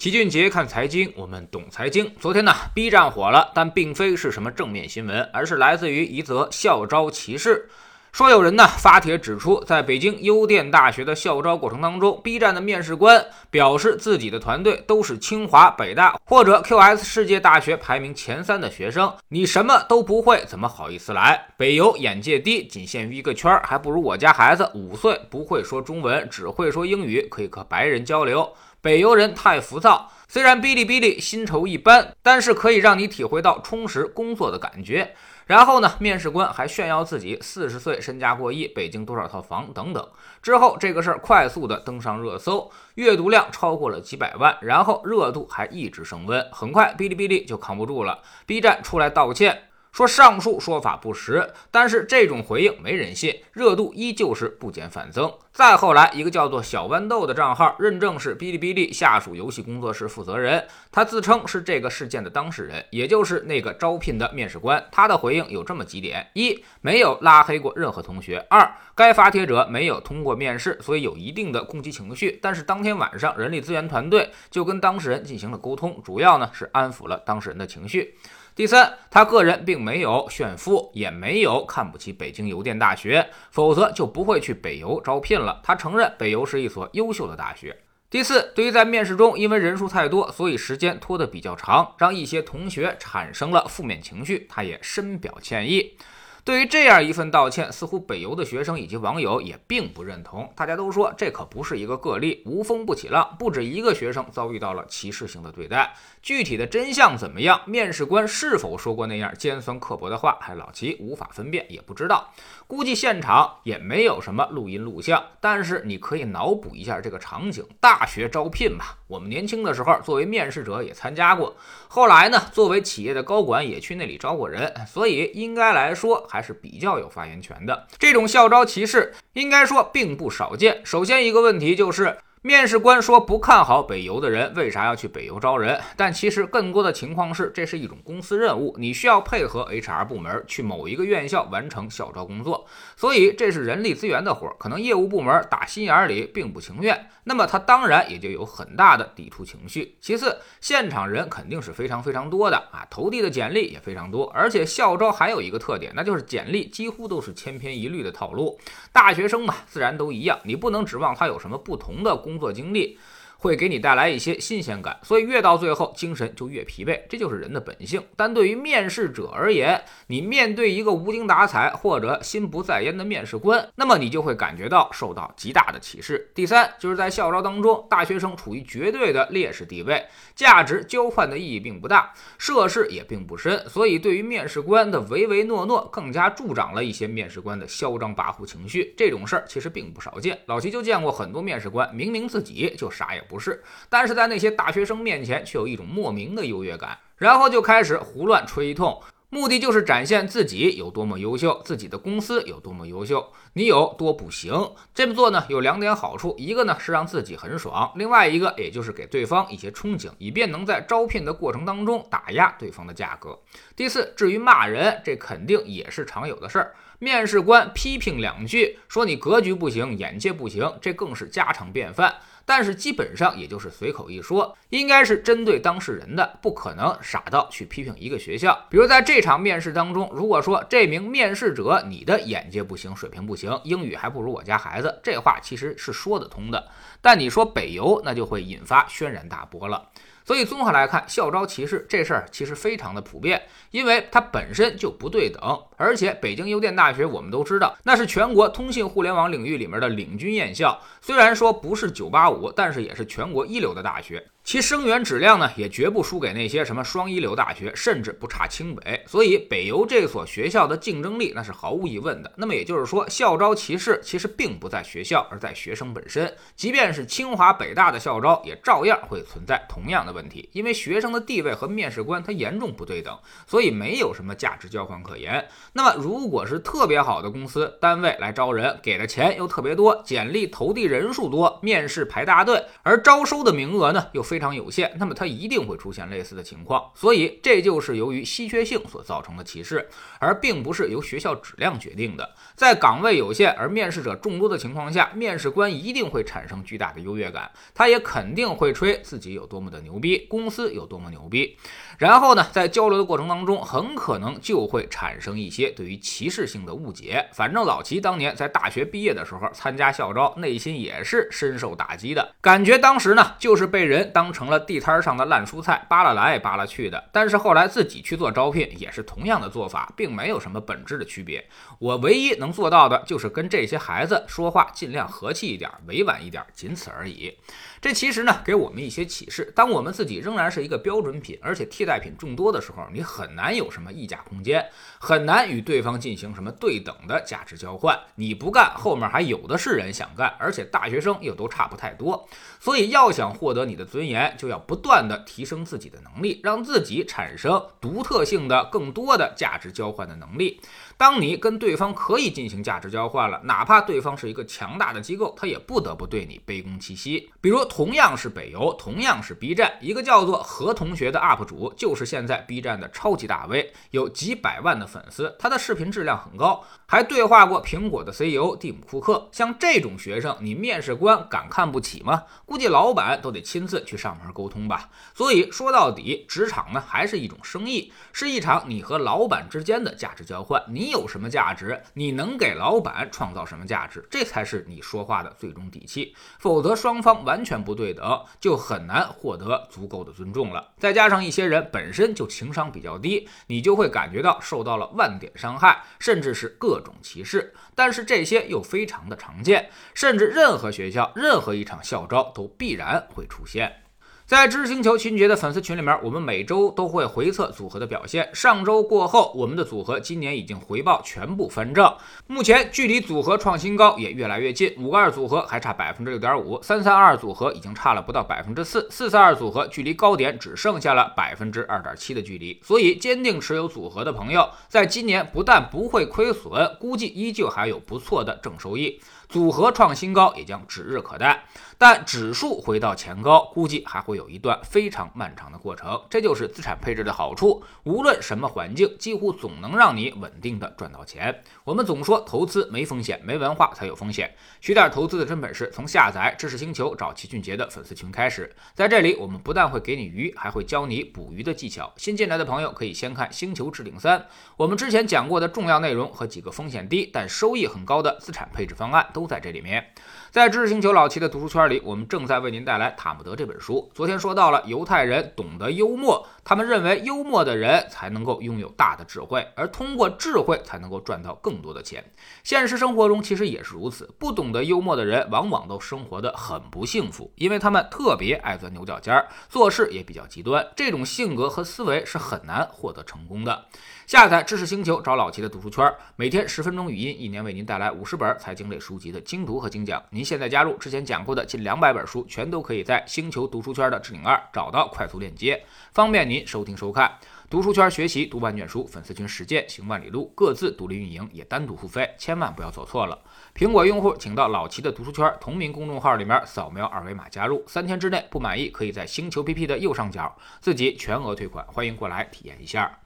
齐俊杰看财经，我们懂财经。昨天呢，B 站火了，但并非是什么正面新闻，而是来自于一则校招歧视。说有人呢发帖指出，在北京邮电大学的校招过程当中，B 站的面试官表示自己的团队都是清华、北大或者 QS 世界大学排名前三的学生，你什么都不会，怎么好意思来？北邮眼界低，仅限于一个圈儿，还不如我家孩子五岁不会说中文，只会说英语，可以和白人交流。北邮人太浮躁，虽然哔哩哔哩薪酬一般，但是可以让你体会到充实工作的感觉。然后呢，面试官还炫耀自己四十岁身价过亿，北京多少套房等等。之后这个事儿快速的登上热搜，阅读量超过了几百万，然后热度还一直升温。很快，哔哩哔哩就扛不住了，B 站出来道歉。说上述说法不实，但是这种回应没人信，热度依旧是不减反增。再后来，一个叫做小豌豆的账号认证是哔哩哔哩下属游戏工作室负责人，他自称是这个事件的当事人，也就是那个招聘的面试官。他的回应有这么几点：一、没有拉黑过任何同学；二、该发帖者没有通过面试，所以有一定的攻击情绪。但是当天晚上，人力资源团队就跟当事人进行了沟通，主要呢是安抚了当事人的情绪。第三，他个人并没有炫富，也没有看不起北京邮电大学，否则就不会去北邮招聘了。他承认北邮是一所优秀的大学。第四，对于在面试中因为人数太多，所以时间拖得比较长，让一些同学产生了负面情绪，他也深表歉意。对于这样一份道歉，似乎北邮的学生以及网友也并不认同。大家都说这可不是一个个例，无风不起浪，不止一个学生遭遇到了歧视性的对待。具体的真相怎么样？面试官是否说过那样尖酸刻薄的话？还老齐无法分辨，也不知道。估计现场也没有什么录音录像，但是你可以脑补一下这个场景：大学招聘嘛，我们年轻的时候作为面试者也参加过，后来呢，作为企业的高管也去那里招过人，所以应该来说还是比较有发言权的。这种校招歧视，应该说并不少见。首先一个问题就是。面试官说不看好北邮的人，为啥要去北邮招人？但其实更多的情况是，这是一种公司任务，你需要配合 HR 部门去某一个院校完成校招工作，所以这是人力资源的活儿，可能业务部门打心眼里并不情愿，那么他当然也就有很大的抵触情绪。其次，现场人肯定是非常非常多的啊，投递的简历也非常多，而且校招还有一个特点，那就是简历几乎都是千篇一律的套路，大学生嘛，自然都一样，你不能指望他有什么不同的。工作经历。会给你带来一些新鲜感，所以越到最后精神就越疲惫，这就是人的本性。但对于面试者而言，你面对一个无精打采或者心不在焉的面试官，那么你就会感觉到受到极大的歧视。第三，就是在校招当中，大学生处于绝对的劣势地位，价值交换的意义并不大，涉世也并不深，所以对于面试官的唯唯诺诺，更加助长了一些面试官的嚣张跋扈情绪。这种事儿其实并不少见，老齐就见过很多面试官，明明自己就啥也。不是，但是在那些大学生面前却有一种莫名的优越感，然后就开始胡乱吹一通，目的就是展现自己有多么优秀，自己的公司有多么优秀，你有多不行。这么做呢，有两点好处，一个呢是让自己很爽，另外一个也就是给对方一些憧憬，以便能在招聘的过程当中打压对方的价格。第四，至于骂人，这肯定也是常有的事儿。面试官批评两句，说你格局不行，眼界不行，这更是家常便饭。但是基本上也就是随口一说，应该是针对当事人的，不可能傻到去批评一个学校。比如在这场面试当中，如果说这名面试者你的眼界不行，水平不行，英语还不如我家孩子，这话其实是说得通的。但你说北邮，那就会引发轩然大波了。所以综合来看，校招歧视这事儿其实非常的普遍，因为它本身就不对等。而且北京邮电大学我们都知道，那是全国通信互联网领域里面的领军院校，虽然说不是九八五但是也是全国一流的大学。其生源质量呢，也绝不输给那些什么双一流大学，甚至不差清北。所以北邮这所学校的竞争力那是毫无疑问的。那么也就是说，校招歧视其实并不在学校，而在学生本身。即便是清华、北大的校招，也照样会存在同样的问题。因为学生的地位和面试官他严重不对等，所以没有什么价值交换可言。那么如果是特别好的公司单位来招人，给的钱又特别多，简历投递人数多，面试排大队，而招收的名额呢又非。非常有限，那么它一定会出现类似的情况，所以这就是由于稀缺性所造成的歧视，而并不是由学校质量决定的。在岗位有限而面试者众多的情况下，面试官一定会产生巨大。大的优越感，他也肯定会吹自己有多么的牛逼，公司有多么牛逼。然后呢，在交流的过程当中，很可能就会产生一些对于歧视性的误解。反正老齐当年在大学毕业的时候参加校招，内心也是深受打击的，感觉当时呢就是被人当当成了地摊上的烂蔬菜，扒拉来扒拉去的。但是后来自己去做招聘，也是同样的做法，并没有什么本质的区别。我唯一能做到的就是跟这些孩子说话尽量和气一点，委婉一点，仅此而已。这其实呢，给我们一些启示。当我们自己仍然是一个标准品，而且替代品众多的时候，你很难有什么溢价空间，很难与对方进行什么对等的价值交换。你不干，后面还有的是人想干，而且大学生又都差不太多。所以，要想获得你的尊严，就要不断的提升自己的能力，让自己产生独特性的、更多的价值交换的能力。当你跟对方可以进行价值交换了，哪怕对方是一个强大的机构，他也不得不对你卑躬屈膝。比如，同样是北邮，同样是 B 站，一个叫做何同学的 UP 主，就是现在 B 站的超级大 V，有几百万的粉丝，他的视频质量很高，还对话过苹果的 CEO 蒂姆·库克。像这种学生，你面试官敢看不起吗？估计老板都得亲自去上门沟通吧。所以说到底，职场呢还是一种生意，是一场你和老板之间的价值交换。你。你有什么价值？你能给老板创造什么价值？这才是你说话的最终底气。否则，双方完全不对等，就很难获得足够的尊重了。再加上一些人本身就情商比较低，你就会感觉到受到了万点伤害，甚至是各种歧视。但是这些又非常的常见，甚至任何学校、任何一场校招都必然会出现。在知识星球秦爵的粉丝群里面，我们每周都会回测组合的表现。上周过后，我们的组合今年已经回报全部翻正，目前距离组合创新高也越来越近。五个二组合还差百分之六点五，三三二组合已经差了不到百分之四，四三二组合距离高点只剩下了百分之二点七的距离。所以，坚定持有组合的朋友，在今年不但不会亏损，估计依旧还有不错的正收益。组合创新高也将指日可待，但指数回到前高，估计还会有一段非常漫长的过程。这就是资产配置的好处，无论什么环境，几乎总能让你稳定的赚到钱。我们总说投资没风险，没文化才有风险。学点投资的真本事，从下载知识星球找齐俊杰的粉丝群开始。在这里，我们不但会给你鱼，还会教你捕鱼的技巧。新进来的朋友可以先看《星球置顶三》，我们之前讲过的重要内容和几个风险低但收益很高的资产配置方案都。都在这里面，在知识星球老七的读书圈里，我们正在为您带来《塔木德》这本书。昨天说到了犹太人懂得幽默，他们认为幽默的人才能够拥有大的智慧，而通过智慧才能够赚到更多的钱。现实生活中其实也是如此，不懂得幽默的人往往都生活的很不幸福，因为他们特别爱钻牛角尖儿，做事也比较极端。这种性格和思维是很难获得成功的。下载知识星球，找老齐的读书圈，每天十分钟语音，一年为您带来五十本财经类书籍的精读和精讲。您现在加入，之前讲过的近两百本书，全都可以在星球读书圈的置顶二找到快速链接，方便您收听收看。读书圈学习读万卷书，粉丝群实践行万里路，各自独立运营，也单独付费，千万不要走错了。苹果用户请到老齐的读书圈同名公众号里面扫描二维码加入，三天之内不满意，可以在星球 PP 的右上角自己全额退款，欢迎过来体验一下。